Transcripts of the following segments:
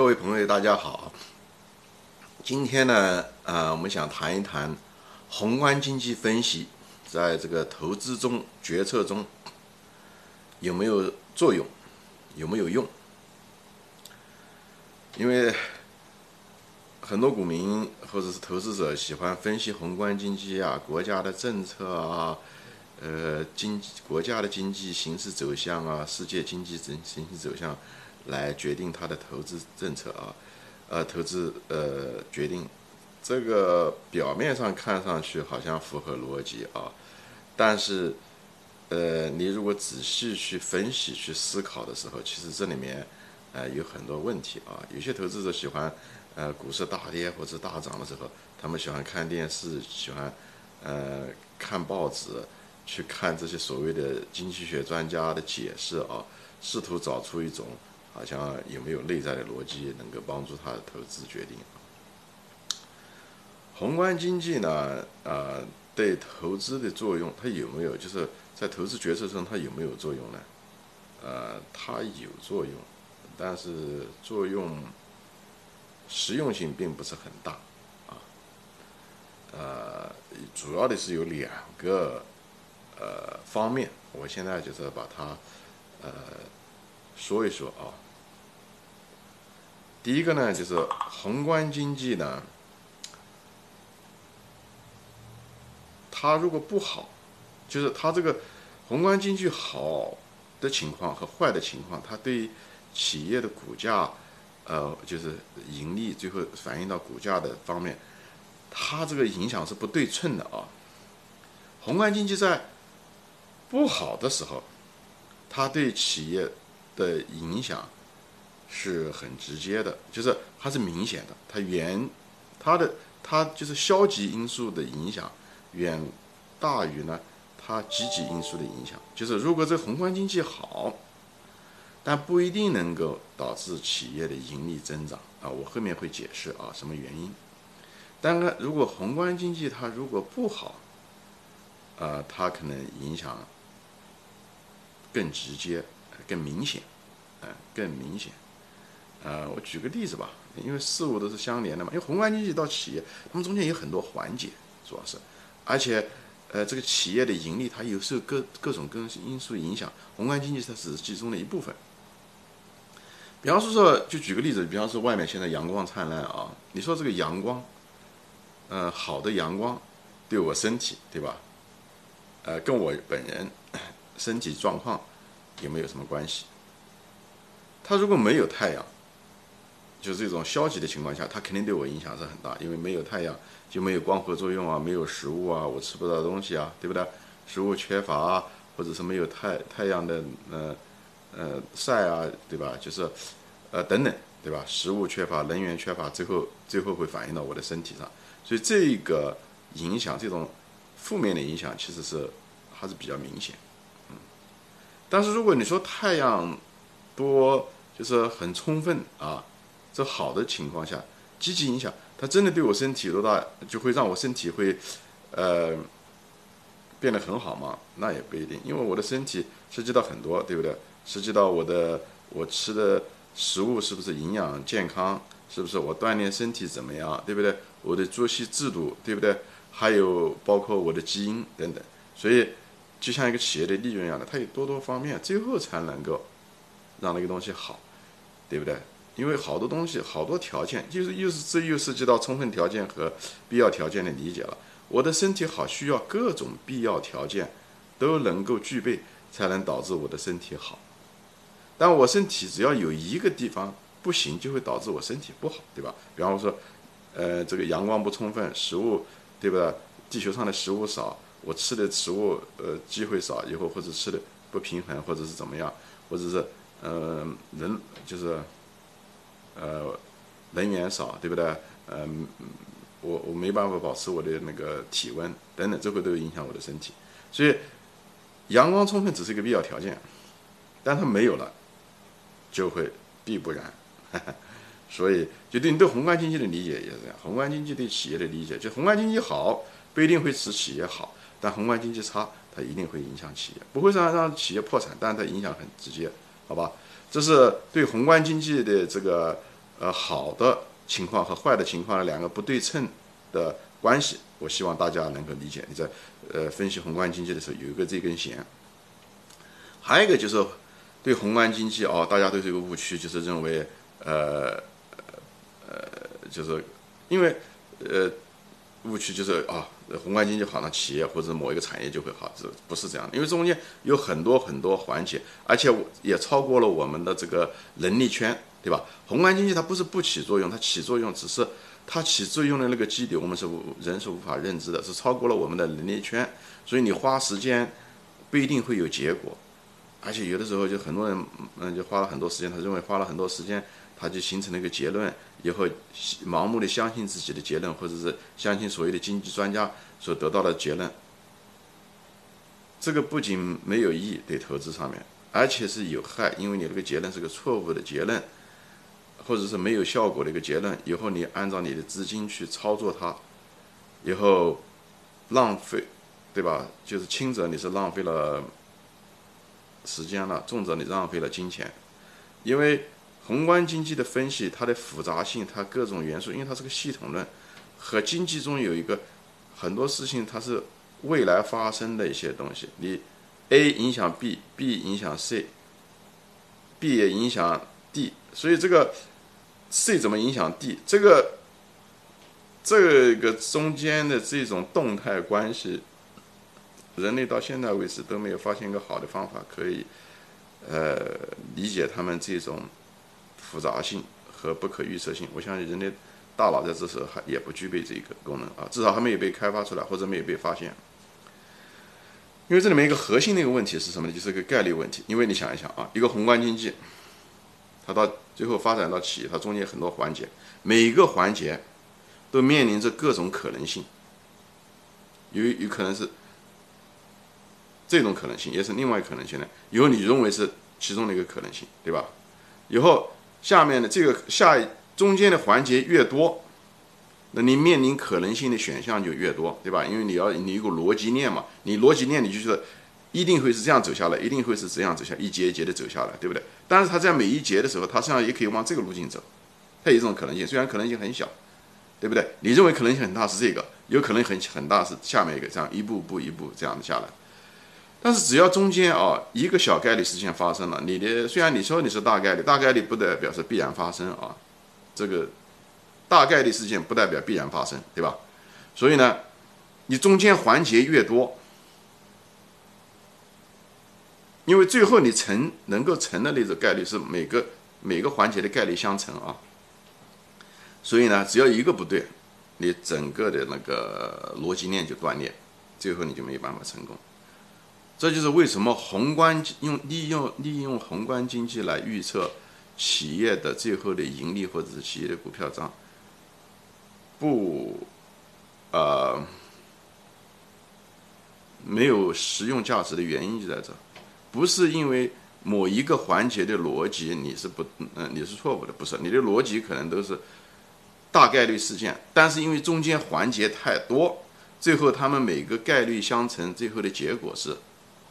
各位朋友，大家好。今天呢，啊，我们想谈一谈宏观经济分析在这个投资中、决策中有没有作用，有没有用？因为很多股民或者是投资者喜欢分析宏观经济啊、国家的政策啊、呃经国家的经济形势走向啊、世界经济整形势走向。来决定他的投资政策啊，呃，投资呃决定，这个表面上看上去好像符合逻辑啊，但是，呃，你如果仔细去分析、去思考的时候，其实这里面呃有很多问题啊。有些投资者喜欢呃股市大跌或者大涨的时候，他们喜欢看电视，喜欢呃看报纸，去看这些所谓的经济学专家的解释啊，试图找出一种。好像有没有内在的逻辑能够帮助他的投资决定？宏观经济呢？呃，对投资的作用，它有没有？就是在投资决策中，它有没有作用呢？呃，它有作用，但是作用实用性并不是很大啊。呃，主要的是有两个呃方面，我现在就是把它呃。说一说啊，第一个呢，就是宏观经济呢，它如果不好，就是它这个宏观经济好的情况和坏的情况，它对企业的股价，呃，就是盈利最后反映到股价的方面，它这个影响是不对称的啊。宏观经济在不好的时候，它对企业。的影响是很直接的，就是它是明显的，它远它的它就是消极因素的影响远大于呢它积极因素的影响。就是如果这宏观经济好，但不一定能够导致企业的盈利增长啊，我后面会解释啊什么原因。但呢，如果宏观经济它如果不好，啊，它可能影响更直接。更明显，嗯，更明显，呃，我举个例子吧，因为事物都是相连的嘛。因为宏观经济到企业，它们中间有很多环节，主要是，而且，呃，这个企业的盈利它有受各各种各因素影响，宏观经济它只是其中的一部分。比方说说，就举个例子，比方说外面现在阳光灿烂啊，你说这个阳光，呃，好的阳光对我身体，对吧？呃，跟我本人身体状况。有没有什么关系？它如果没有太阳，就是这种消极的情况下，它肯定对我影响是很大。因为没有太阳，就没有光合作用啊，没有食物啊，我吃不到东西啊，对不对？食物缺乏啊，或者是没有太太阳的呃呃晒啊，对吧？就是呃等等，对吧？食物缺乏，能源缺乏，最后最后会反映到我的身体上。所以这个影响，这种负面的影响，其实是还是比较明显。但是如果你说太阳多就是很充分啊，这好的情况下，积极影响，它真的对我身体多大，就会让我身体会呃变得很好吗？那也不一定，因为我的身体涉及到很多，对不对？涉及到我的我吃的食物是不是营养健康，是不是我锻炼身体怎么样，对不对？我的作息制度，对不对？还有包括我的基因等等，所以。就像一个企业的利润一样的，它有多多方面，最后才能够让那个东西好，对不对？因为好多东西，好多条件，就是又是这又涉及到充分条件和必要条件的理解了。我的身体好，需要各种必要条件都能够具备，才能导致我的身体好。但我身体只要有一个地方不行，就会导致我身体不好，对吧？比方说，呃，这个阳光不充分，食物，对不对？地球上的食物少。我吃的食物呃机会少，以后或者吃的不平衡，或者是怎么样，或者是嗯人就是呃能源少，对不对？嗯，我我没办法保持我的那个体温等等，这会都影响我的身体。所以阳光充分只是一个必要条件，但它没有了就会必不然。所以就对你对宏观经济的理解也是这样，宏观经济对企业的理解，就宏观经济好不一定会使企业好。但宏观经济差，它一定会影响企业，不会让让企业破产，但是它影响很直接，好吧？这是对宏观经济的这个呃好的情况和坏的情况的两个不对称的关系，我希望大家能够理解。你在呃分析宏观经济的时候有一个这根弦，还有一个就是对宏观经济啊，大家对这个误区就是认为呃呃就是因为呃误区就是啊。宏观经济好，那企业或者某一个产业就会好，这不是这样的。因为中间有很多很多环节，而且也超过了我们的这个能力圈，对吧？宏观经济它不是不起作用，它起作用，只是它起作用的那个基底，我们是人是无法认知的，是超过了我们的能力圈。所以你花时间不一定会有结果，而且有的时候就很多人，嗯，就花了很多时间，他认为花了很多时间。他就形成了一个结论，以后盲目的相信自己的结论，或者是相信所谓的经济专家所得到的结论。这个不仅没有意义对投资上面，而且是有害，因为你这个结论是个错误的结论，或者是没有效果的一个结论。以后你按照你的资金去操作它，以后浪费，对吧？就是轻则你是浪费了时间了，重则你浪费了金钱，因为。宏观经济的分析，它的复杂性，它各种元素，因为它是个系统论，和经济中有一个很多事情，它是未来发生的一些东西。你 A 影响 B，B 影响 C，B 也影响 D，所以这个 C 怎么影响 D？这个这个中间的这种动态关系，人类到现在为止都没有发现一个好的方法可以呃理解他们这种。复杂性和不可预测性，我相信人类大脑在这时候还也不具备这个功能啊，至少还没有被开发出来，或者没有被发现。因为这里面一个核心的一个问题是什么呢？就是个概率问题。因为你想一想啊，一个宏观经济，它到最后发展到企业，它中间很多环节，每一个环节都面临着各种可能性，有有可能是这种可能性，也是另外可能性呢。有你认为是其中的一个可能性，对吧？以后。下面的这个下中间的环节越多，那你面临可能性的选项就越多，对吧？因为你要你有个逻辑链嘛，你逻辑链你就是一定会是这样走下来，一定会是这样走下，一节一节的走下来，对不对？但是它在每一节的时候，它实际上也可以往这个路径走，它有一种可能性，虽然可能性很小，对不对？你认为可能性很大是这个，有可能很很大是下面一个，这样一步步一步这样的下来。但是只要中间啊一个小概率事件发生了，你的虽然你说你是大概率，大概率不代表是必然发生啊，这个大概率事件不代表必然发生，对吧？所以呢，你中间环节越多，因为最后你成能够成的那种概率是每个每个环节的概率相乘啊，所以呢，只要一个不对，你整个的那个逻辑链就断裂，最后你就没有办法成功。这就是为什么宏观用利用利用宏观经济来预测企业的最后的盈利或者是企业的股票账，不，呃，没有实用价值的原因就在这，不是因为某一个环节的逻辑你是不嗯你是错误的，不是你的逻辑可能都是大概率事件，但是因为中间环节太多，最后他们每个概率相乘，最后的结果是。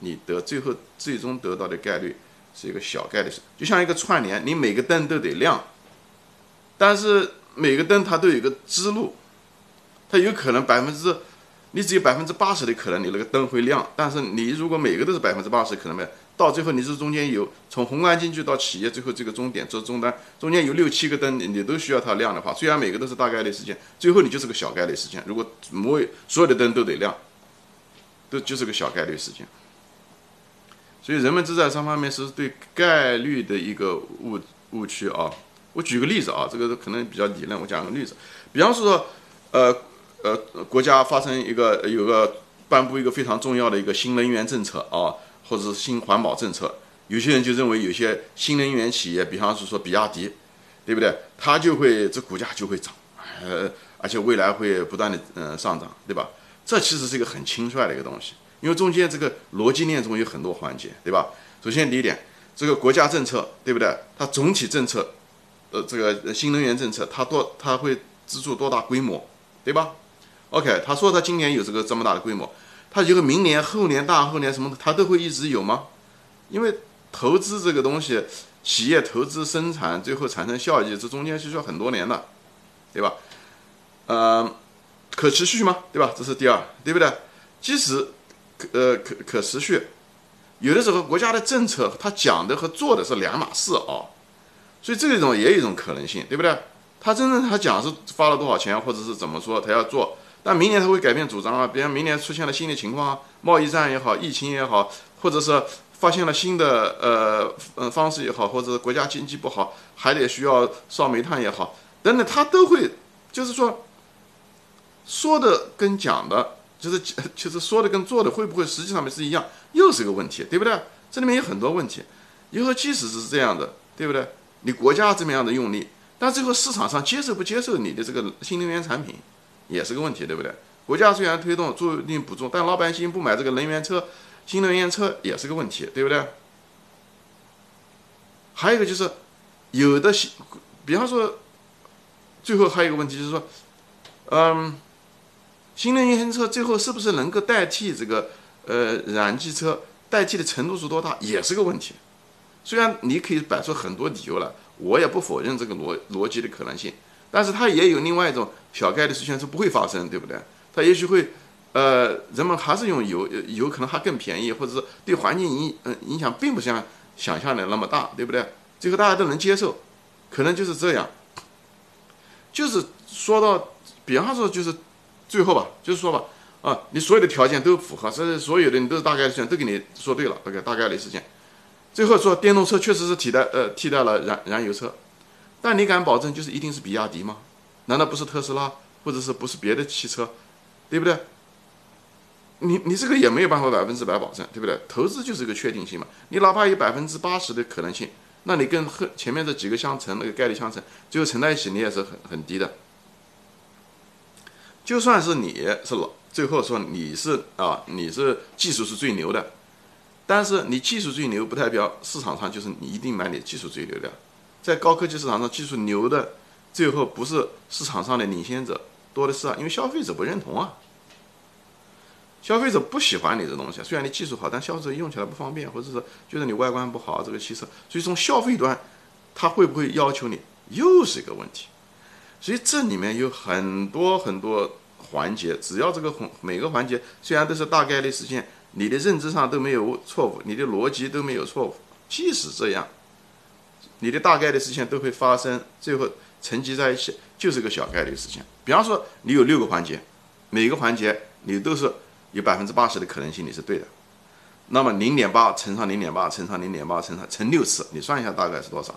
你得最后最终得到的概率是一个小概率。事，就像一个串联，你每个灯都得亮，但是每个灯它都有个支路，它有可能百分之，你只有百分之八十的可能你那个灯会亮，但是你如果每个都是百分之八十可能没有，到最后你是中间有从宏观经济到企业最后这个终点做终端，中间有六七个灯你你都需要它亮的话，虽然每个都是大概率事件，最后你就是个小概率事件。如果某所有的灯都得亮，都就是个小概率事件。所以人们只在三方面是对概率的一个误误区啊。我举个例子啊，这个可能比较理论。我讲个例子，比方说，呃呃，国家发生一个有个颁布一个非常重要的一个新能源政策啊，或者是新环保政策，有些人就认为有些新能源企业，比方是说比亚迪，对不对？它就会这股价就会涨，呃，而且未来会不断的嗯上涨，对吧？这其实是一个很轻率的一个东西。因为中间这个逻辑链中有很多环节，对吧？首先第一点，这个国家政策，对不对？它总体政策，呃，这个新能源政策，它多，它会资助多大规模，对吧？OK，他说他今年有这个这么大的规模，他以后明年、后年、大后年什么的，他都会一直有吗？因为投资这个东西，企业投资生产最后产生效益，这中间是需要很多年的，对吧？呃，可持续吗？对吧？这是第二，对不对？即使可呃可可持续，有的时候国家的政策他讲的和做的是两码事啊，所以这种也有一种可能性，对不对？他真正他讲是发了多少钱，或者是怎么说，他要做，但明年他会改变主张啊。比如明年出现了新的情况啊，贸易战也好，疫情也好，或者是发现了新的呃呃方式也好，或者国家经济不好，还得需要烧煤炭也好，等等，他都会就是说说的跟讲的，就是 就是说的跟做的会不会实际上面是一样，又是个问题，对不对？这里面有很多问题。以后即使是这样的，对不对？你国家这么样的用力。但最后市场上接受不接受你的这个新能源产品，也是个问题，对不对？国家虽然推动做一定补助，但老百姓不买这个能源车、新能源车也是个问题，对不对？还有一个就是，有的新，比方说，最后还有一个问题就是说，嗯，新能源车最后是不是能够代替这个呃燃气车？代替的程度是多大，也是个问题。虽然你可以摆出很多理由来。我也不否认这个逻逻辑的可能性，但是它也有另外一种小概率事件是不会发生，对不对？它也许会，呃，人们还是用油，油可能还更便宜，或者是对环境影嗯影响并不像想象的那么大，对不对？最后大家都能接受，可能就是这样。就是说到，比方说就是最后吧，就是说吧，啊，你所有的条件都符合，这所有的你都是大概率事件都给你说对了，OK，大概率事件。最后说电动车确实是替代呃替代了燃燃油车，但你敢保证就是一定是比亚迪吗？难道不是特斯拉或者是不是别的汽车，对不对？你你这个也没有办法百分之百保证，对不对？投资就是一个确定性嘛，你哪怕有百分之八十的可能性，那你跟后前面这几个相乘那个概率相乘，最后乘在一起你也是很很低的。就算是你是老最后说你是啊你是技术是最牛的。但是你技术最牛，不代表市场上就是你一定买你技术最牛的。在高科技市场上，技术牛的，最后不是市场上的领先者多的是啊，因为消费者不认同啊。消费者不喜欢你这东西，虽然你技术好，但消费者用起来不方便，或者是觉得你外观不好，这个汽车。所以从消费端，他会不会要求你，又是一个问题。所以这里面有很多很多环节，只要这个每个环节虽然都是大概率事件。你的认知上都没有错误，你的逻辑都没有错误。即使这样，你的大概率事件都会发生，最后沉积在一起，就是个小概率事件。比方说，你有六个环节，每个环节你都是有百分之八十的可能性你是对的。那么零点八乘上零点八乘上零点八乘上乘六次，你算一下大概是多少？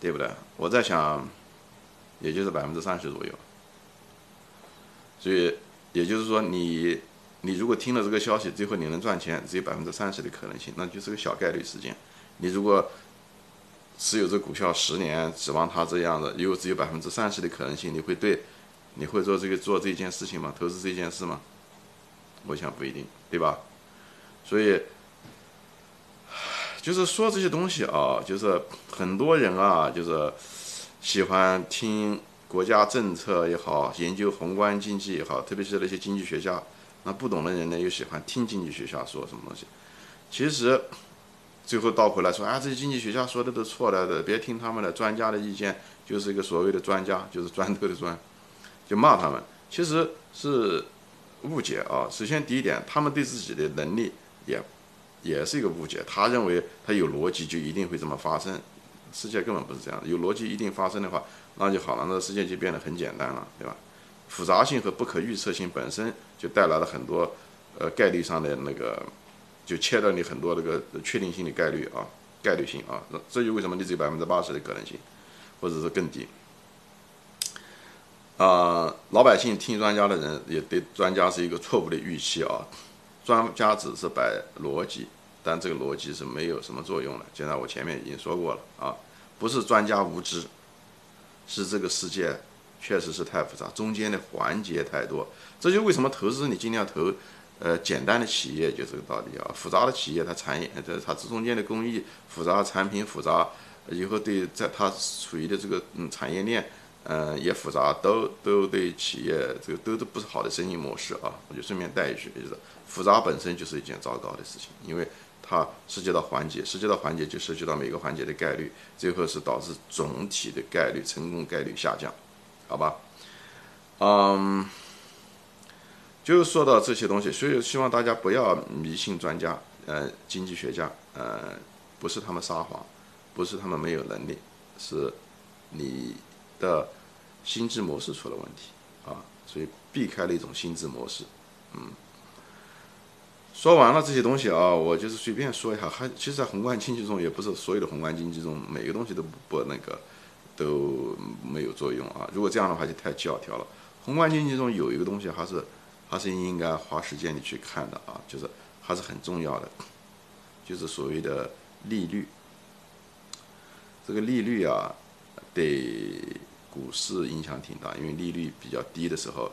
对不对？我在想，也就是百分之三十左右。所以也就是说你。你如果听了这个消息，最后你能赚钱，只有百分之三十的可能性，那就是个小概率事件。你如果持有这股票十年，指望它这样的，又只有百分之三十的可能性，你会对，你会做这个做这件事情吗？投资这件事吗？我想不一定，对吧？所以，就是说这些东西啊，就是很多人啊，就是喜欢听国家政策也好，研究宏观经济也好，特别是那些经济学家。那不懂的人呢，又喜欢听经济学家说什么东西。其实，最后倒回来说啊，这些经济学家说的都错了的，别听他们的专家的意见，就是一个所谓的专家，就是砖头的砖，就骂他们。其实是误解啊。首先第一点，他们对自己的能力也也是一个误解。他认为他有逻辑就一定会这么发生，世界根本不是这样的。有逻辑一定发生的话，那就好了，那世界就变得很简单了，对吧？复杂性和不可预测性本身就带来了很多，呃，概率上的那个，就切断你很多那个确定性的概率啊，概率性啊，这就为什么你只有百分之八十的可能性，或者是更低。啊，老百姓听专家的人也对专家是一个错误的预期啊，专家只是摆逻辑，但这个逻辑是没有什么作用的。就像我前面已经说过了啊，不是专家无知，是这个世界。确实是太复杂，中间的环节太多，这就为什么投资你尽量投，呃，简单的企业就这个道理啊。复杂的企业它产业，它它这中间的工艺复杂，产品复杂，以后对在它处于的这个嗯产业链，嗯也复杂，都都对企业这个都都不是好的生意模式啊。我就顺便带一句，就是复杂本身就是一件糟糕的事情，因为它涉及到环节，涉及到环节就涉及到每个环节的概率，最后是导致总体的概率成功概率下降，好吧？嗯，就是说到这些东西，所以希望大家不要迷信专家，呃，经济学家，呃，不是他们撒谎，不是他们没有能力，是你的心智模式出了问题啊，所以避开了一种心智模式，嗯。说完了这些东西啊，我就是随便说一下。还其实，在宏观经济中，也不是所有的宏观经济中每个东西都不不那个都没有作用啊。如果这样的话，就太教条了。宏观经济中有一个东西，还是还是应该花时间你去看的啊，就是还是很重要的，就是所谓的利率。这个利率啊，对股市影响挺大，因为利率比较低的时候，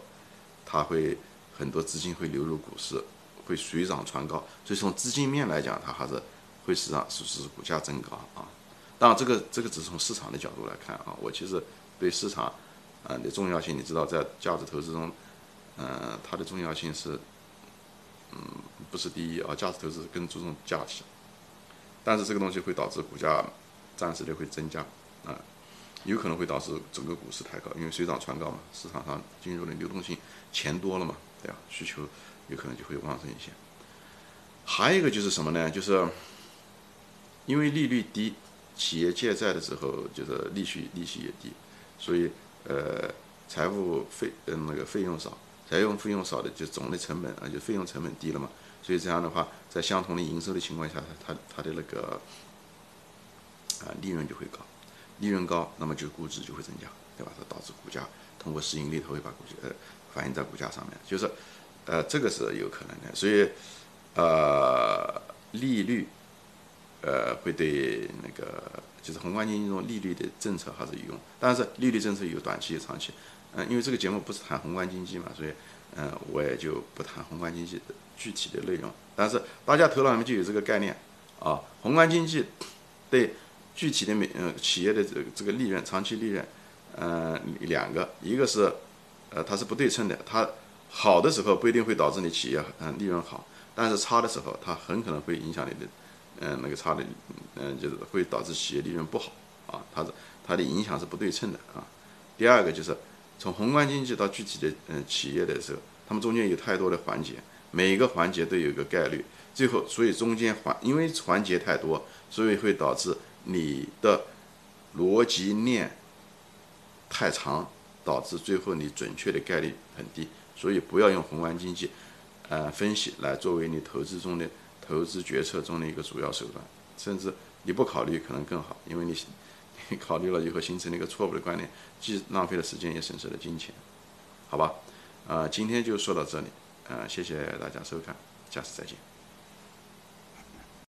它会很多资金会流入股市。会水涨船高，所以从资金面来讲，它还是会使让使使股价增高啊。当然，这个这个只是从市场的角度来看啊。我其实对市场啊的重要性，你知道，在价值投资中，嗯，它的重要性是，嗯，不是第一啊。价值投资更注重价值，但是这个东西会导致股价暂时的会增加啊，有可能会导致整个股市抬高，因为水涨船高嘛，市场上进入的流动性钱多了嘛，对吧？需求。有可能就会旺盛一些。还有一个就是什么呢？就是因为利率低，企业借债的时候就是利息利息也低，所以呃财务费嗯那个费用少，财务费用少的就总的成本啊就费用成本低了嘛，所以这样的话在相同的营收的情况下，它它它的那个啊利润就会高，利润高那么就估值就会增加，对吧？它导致股价通过市盈率它会把股价呃反映在股价上面，就是。呃，这个是有可能的，所以，呃，利率，呃，会对那个就是宏观经济中利率的政策还是有用，但是利率政策有短期有长期，嗯，因为这个节目不是谈宏观经济嘛，所以，嗯，我也就不谈宏观经济具体的内容，但是大家头脑里面就有这个概念。啊，宏观经济对具体的每嗯企业的这这个利润长期利润，嗯，两个，一个是，呃，它是不对称的，它。好的时候不一定会导致你企业嗯利润好，但是差的时候它很可能会影响你的嗯那个差的嗯就是会导致企业利润不好啊，它是它的影响是不对称的啊。第二个就是从宏观经济到具体的嗯企业的时候，它们中间有太多的环节，每一个环节都有一个概率，最后所以中间环因为环节太多，所以会导致你的逻辑链太长，导致最后你准确的概率很低。所以不要用宏观经济，呃，分析来作为你投资中的投资决策中的一个主要手段，甚至你不考虑可能更好，因为你 你考虑了以后形成了一个错误的观念，既浪费了时间也损失了金钱，好吧？啊，今天就说到这里，啊，谢谢大家收看，下次再见。